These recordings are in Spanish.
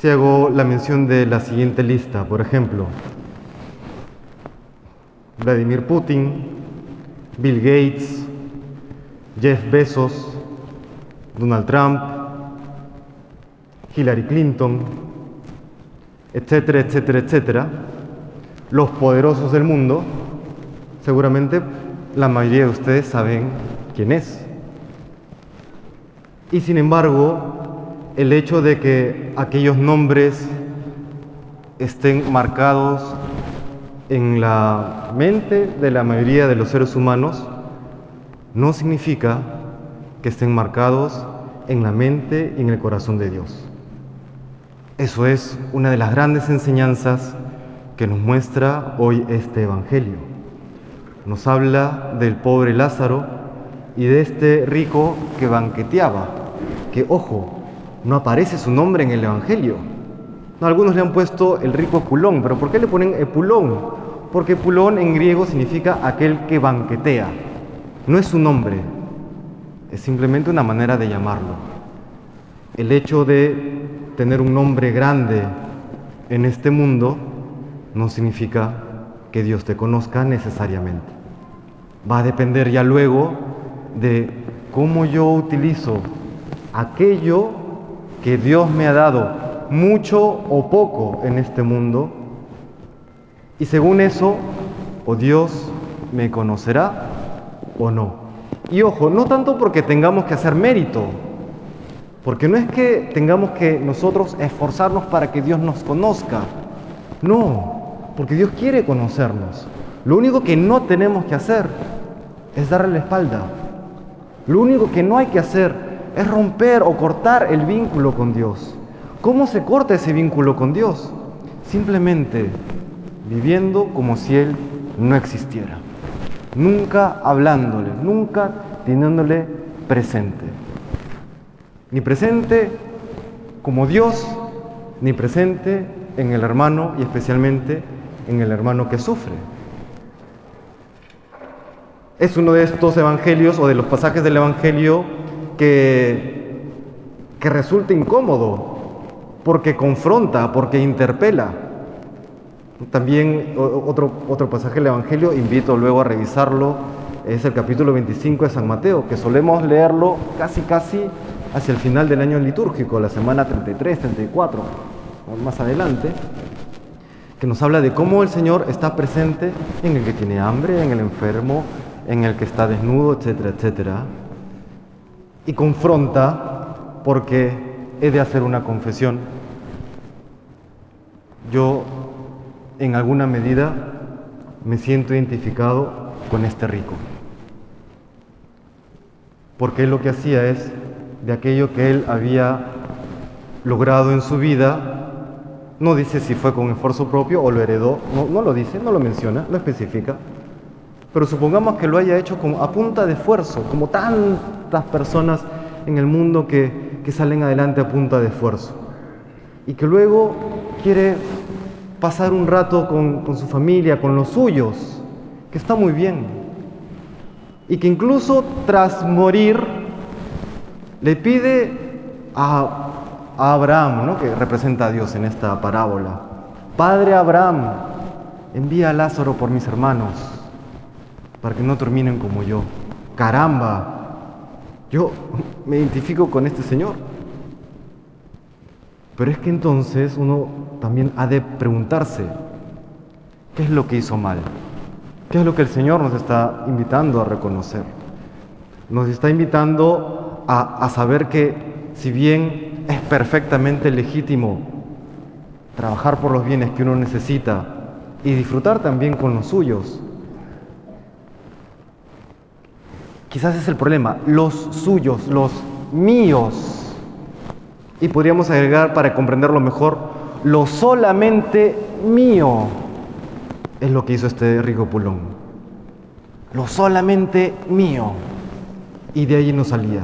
si hago la mención de la siguiente lista, por ejemplo, Vladimir Putin, Bill Gates, Jeff Bezos, Donald Trump, Hillary Clinton, etcétera, etcétera, etcétera, los poderosos del mundo, seguramente la mayoría de ustedes saben quién es. Y sin embargo, el hecho de que aquellos nombres estén marcados en la mente de la mayoría de los seres humanos no significa que estén marcados en la mente y en el corazón de Dios. Eso es una de las grandes enseñanzas que nos muestra hoy este Evangelio. Nos habla del pobre Lázaro y de este rico que banqueteaba, que ojo, no aparece su nombre en el Evangelio. algunos le han puesto el rico Epulón, pero ¿por qué le ponen Epulón? Porque Epulón en griego significa aquel que banquetea. No es su nombre, es simplemente una manera de llamarlo. El hecho de tener un nombre grande en este mundo no significa que Dios te conozca necesariamente. Va a depender ya luego de cómo yo utilizo aquello que Dios me ha dado, mucho o poco en este mundo, y según eso, o Dios me conocerá o no. Y ojo, no tanto porque tengamos que hacer mérito, porque no es que tengamos que nosotros esforzarnos para que Dios nos conozca, no, porque Dios quiere conocernos. Lo único que no tenemos que hacer es darle la espalda. Lo único que no hay que hacer es romper o cortar el vínculo con Dios. ¿Cómo se corta ese vínculo con Dios? Simplemente viviendo como si Él no existiera nunca hablándole, nunca teniéndole presente. Ni presente como Dios, ni presente en el hermano y especialmente en el hermano que sufre. Es uno de estos evangelios o de los pasajes del evangelio que, resulta incómodo porque confronta, porque interpela. También otro, otro pasaje del Evangelio, invito luego a revisarlo, es el capítulo 25 de San Mateo, que solemos leerlo casi casi hacia el final del año litúrgico, la semana 33, 34, o más adelante, que nos habla de cómo el Señor está presente en el que tiene hambre, en el enfermo, en el que está desnudo, etcétera, etcétera. Y confronta porque he de hacer una confesión. Yo en alguna medida me siento identificado con este rico. Porque lo que hacía es, de aquello que él había logrado en su vida, no dice si fue con esfuerzo propio o lo heredó, no, lo dice, no lo menciona, lo especifica, pero supongamos que lo haya hecho como a punta de esfuerzo, como tantas personas en el mundo que, que salen adelante a punta de esfuerzo, y que luego quiere pasar un rato con, su familia, con los suyos, que está muy bien. Y que incluso tras morir le pide a, Abraham, ¿no? que representa a Dios en esta parábola, Padre Abraham, envía a Lázaro por mis hermanos, para que no terminen como yo. Caramba, yo me identifico con este Señor. Pero es que entonces uno también ha de preguntarse, ¿qué es lo que hizo mal? ¿Qué es lo que el Señor nos está invitando a reconocer? Nos está invitando a, saber que si bien es perfectamente legítimo trabajar por los bienes que uno necesita y disfrutar también con los suyos, quizás es el problema, los suyos, los míos, y podríamos agregar para comprenderlo mejor, lo solamente mío es lo que hizo este rico pulón. Lo solamente mío. Y de allí no salía.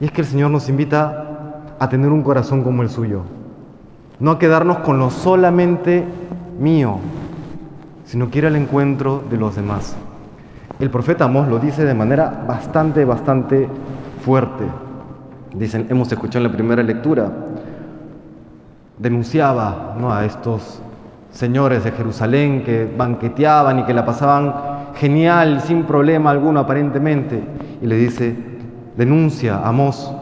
Y es que el Señor nos invita a tener un corazón como el suyo. No a quedarnos con lo solamente mío, sino que ir al encuentro de los demás. El profeta Amós lo dice de manera bastante, bastante fuerte. Dicen, hemos escuchado en la primera lectura, denunciaba ¿no? a estos señores de Jerusalén que banqueteaban y que la pasaban genial, sin problema alguno aparentemente. Y le dice, denuncia, Amos,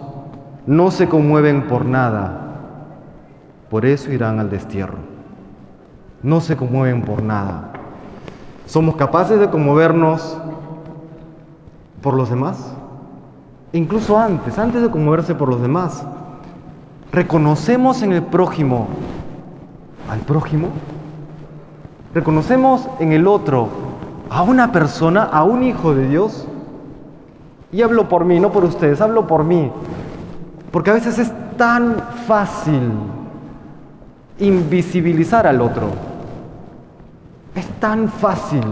no se conmueven por nada, por eso irán al destierro. No se conmueven por nada. ¿Somos capaces de conmovernos por los demás? Incluso antes, antes de conmoverse por los demás. ¿Reconocemos en el prójimo al prójimo? ¿Reconocemos en el otro a una persona, a un hijo de Dios? Y hablo por mí, no por ustedes, hablo por mí. Porque a veces es tan fácil invisibilizar al otro. Es tan fácil.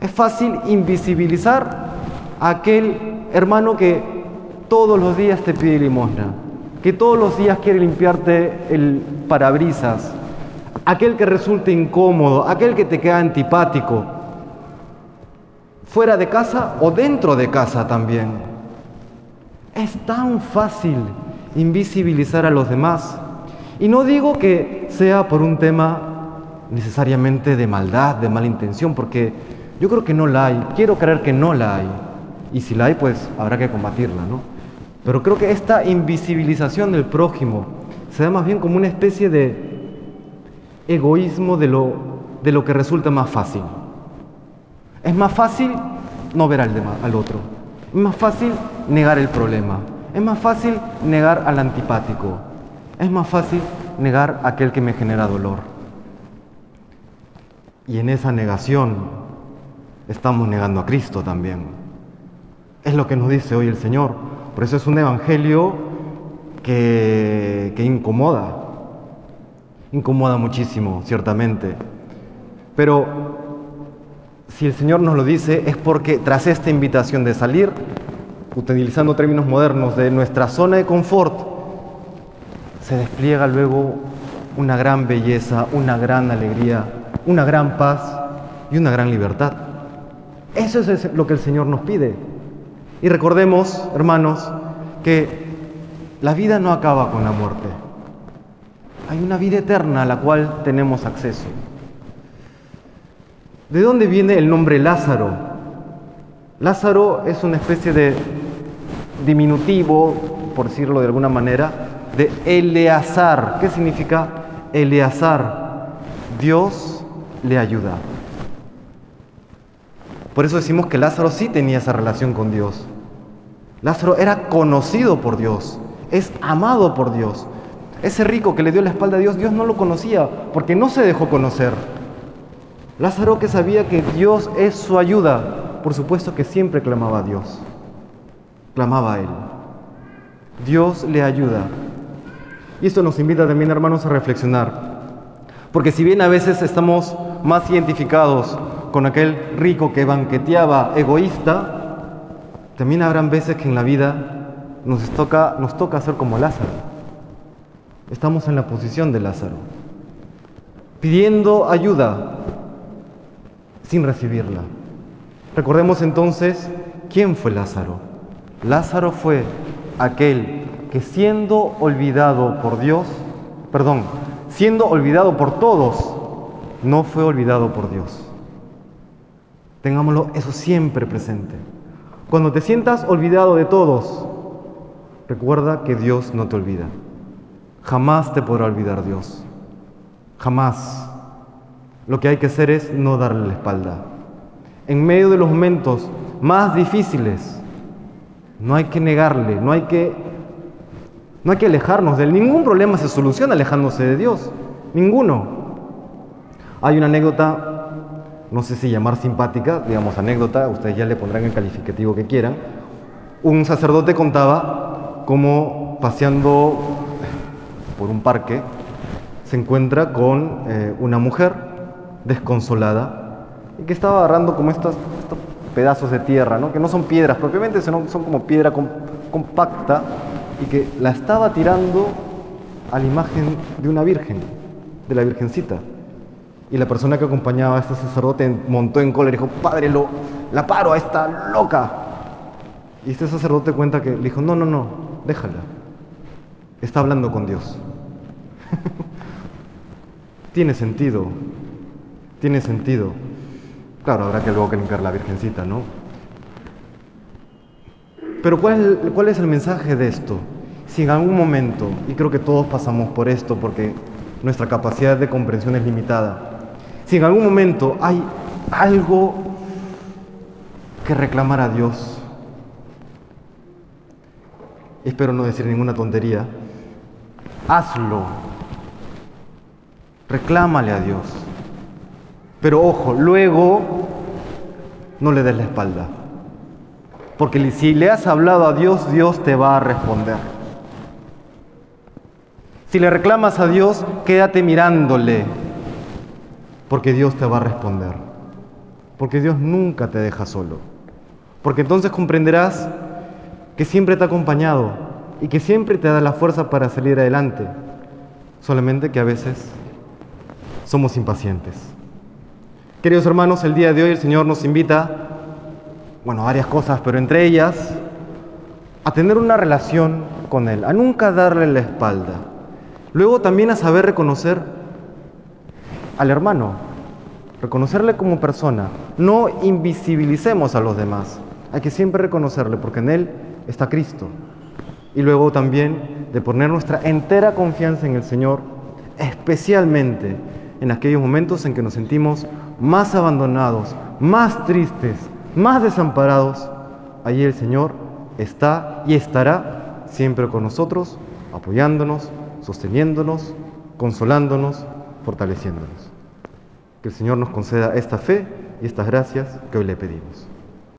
Es fácil invisibilizar aquel hermano que todos los días te pide limosna, que todos los días quiere limpiarte el parabrisas, aquel que resulta incómodo, aquel que te queda antipático, fuera de casa o dentro de casa también. Es tan fácil invisibilizar a los demás. Y no digo que sea por un tema necesariamente de maldad, de mala intención, porque yo creo que no la hay, quiero creer que no la hay. Y si la hay, pues habrá que combatirla, ¿no? Pero creo que esta invisibilización del prójimo se da más bien como una especie de egoísmo de lo, de lo que resulta más fácil. Es más fácil no ver al, al otro. Es más fácil negar el problema. Es más fácil negar al antipático. Es más fácil negar a aquel que me genera dolor. Y en esa negación estamos negando a Cristo también. Es lo que nos dice hoy el Señor. Por eso es un evangelio que, que incomoda. Incomoda muchísimo, ciertamente. Pero si el Señor nos lo dice es porque tras esta invitación de salir, utilizando términos modernos, de nuestra zona de confort, se despliega luego una gran belleza, una gran alegría, una gran paz y una gran libertad. Eso es lo que el Señor nos pide. Y recordemos, hermanos, que la vida no acaba con la muerte. Hay una vida eterna a la cual tenemos acceso. ¿De dónde viene el nombre Lázaro? Lázaro es una especie de diminutivo, por decirlo de alguna manera, de Eleazar. ¿Qué significa Eleazar? Dios le ayuda. Por eso decimos que Lázaro sí tenía esa relación con Dios. Lázaro era conocido por Dios, es amado por Dios. Ese rico que le dio la espalda a Dios, Dios no lo conocía porque no se dejó conocer. Lázaro que sabía que Dios es su ayuda, por supuesto que siempre clamaba a Dios, clamaba a Él. Dios le ayuda. Y esto nos invita también, hermanos, a reflexionar. Porque si bien a veces estamos más identificados con aquel rico que banqueteaba egoísta, también habrán veces que en la vida nos toca, nos toca ser como Lázaro. Estamos en la posición de Lázaro, pidiendo ayuda sin recibirla. Recordemos entonces quién fue Lázaro. Lázaro fue aquel que siendo olvidado por Dios, perdón, siendo olvidado por todos, no fue olvidado por Dios. Tengámoslo eso siempre presente. Cuando te sientas olvidado de todos, recuerda que Dios no te olvida. Jamás te podrá olvidar Dios. Jamás. Lo que hay que hacer es no darle la espalda. En medio de los momentos más difíciles, no hay que negarle, no hay que no hay que alejarnos de él. Ningún problema se soluciona alejándose de Dios. Ninguno. Hay una anécdota, no sé si llamar simpática, digamos anécdota, ustedes ya le pondrán el calificativo que quieran. Un sacerdote contaba cómo paseando por un parque se encuentra con eh, una mujer desconsolada y que estaba agarrando como estos, pedazos de tierra, ¿no? que no son piedras propiamente, sino son como piedra compacta y que la estaba tirando a la imagen de una virgen, de la virgencita. Y la persona que acompañaba a este sacerdote montó en cólera y dijo, Padre, la paro a esta loca. Y este sacerdote cuenta que le dijo, no, no, no, déjala. Está hablando con Dios. tiene sentido, tiene sentido. Claro, habrá que luego que limpiar la Virgencita, ¿no? Pero ¿cuál ¿cuál es el mensaje de esto? Si en algún momento, y creo que todos pasamos por esto porque nuestra capacidad de comprensión es limitada, si en algún momento hay algo que reclamar a Dios, espero no decir ninguna tontería, hazlo, reclámale a Dios. Pero ojo, luego no le des la espalda. Porque si le has hablado a Dios, Dios te va a responder. Si le reclamas a Dios, quédate mirándole, porque Dios te va a responder. Porque Dios nunca te deja solo. Porque entonces comprenderás que siempre te ha acompañado y que siempre te da la fuerza para salir adelante. Solamente que a veces somos impacientes. Queridos hermanos, el día de hoy el Señor nos invita, bueno, a varias cosas, pero entre ellas, a tener una relación con Él, a nunca darle la espalda. Luego también a saber reconocer al hermano, reconocerle como persona. No invisibilicemos a los demás, hay que siempre reconocerle porque en Él está Cristo. Y luego también de poner nuestra entera confianza en el Señor, especialmente en aquellos momentos en que nos sentimos más abandonados, más tristes, más desamparados, allí el Señor está y estará siempre con nosotros, apoyándonos, sosteniéndonos, consolándonos, fortaleciéndonos. Que el Señor nos conceda esta fe y estas gracias que hoy le pedimos.